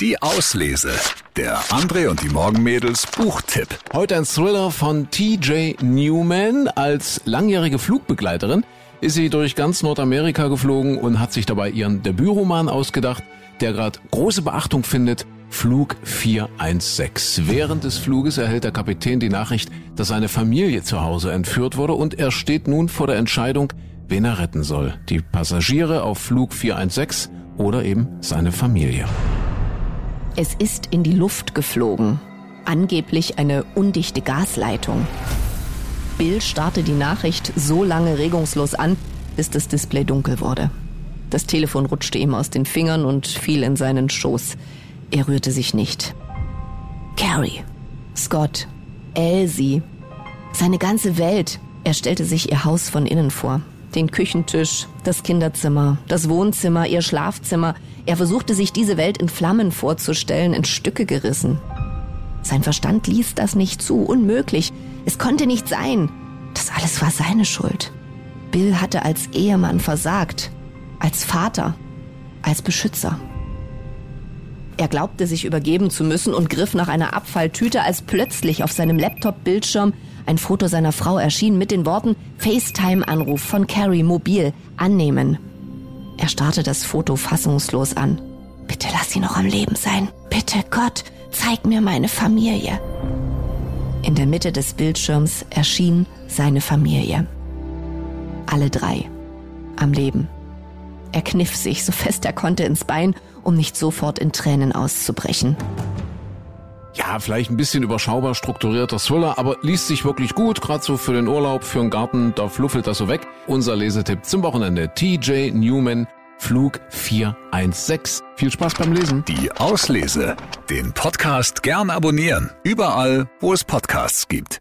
Die Auslese. Der André und die Morgenmädels Buchtipp. Heute ein Thriller von TJ Newman. Als langjährige Flugbegleiterin ist sie durch ganz Nordamerika geflogen und hat sich dabei ihren Debütroman ausgedacht, der gerade große Beachtung findet. Flug 416. Während des Fluges erhält der Kapitän die Nachricht, dass seine Familie zu Hause entführt wurde und er steht nun vor der Entscheidung, wen er retten soll. Die Passagiere auf Flug 416 oder eben seine Familie. Es ist in die Luft geflogen. Angeblich eine undichte Gasleitung. Bill starrte die Nachricht so lange regungslos an, bis das Display dunkel wurde. Das Telefon rutschte ihm aus den Fingern und fiel in seinen Schoß. Er rührte sich nicht. Carrie, Scott, Elsie, seine ganze Welt. Er stellte sich ihr Haus von innen vor. Den Küchentisch, das Kinderzimmer, das Wohnzimmer, ihr Schlafzimmer. Er versuchte sich diese Welt in Flammen vorzustellen, in Stücke gerissen. Sein Verstand ließ das nicht zu, unmöglich. Es konnte nicht sein. Das alles war seine Schuld. Bill hatte als Ehemann versagt, als Vater, als Beschützer. Er glaubte sich übergeben zu müssen und griff nach einer Abfalltüte, als plötzlich auf seinem Laptop-Bildschirm ein Foto seiner Frau erschien mit den Worten FaceTime-Anruf von Carrie mobil annehmen. Er starrte das Foto fassungslos an. Bitte lass sie noch am Leben sein. Bitte Gott, zeig mir meine Familie. In der Mitte des Bildschirms erschien seine Familie. Alle drei. Am Leben. Er kniff sich so fest er konnte ins Bein, um nicht sofort in Tränen auszubrechen. Ja, vielleicht ein bisschen überschaubar strukturierter Thriller, aber liest sich wirklich gut, gerade so für den Urlaub, für den Garten, da fluffelt das so weg. Unser Lesetipp zum Wochenende, TJ Newman, Flug 416. Viel Spaß beim Lesen. Die Auslese. Den Podcast gern abonnieren. Überall, wo es Podcasts gibt.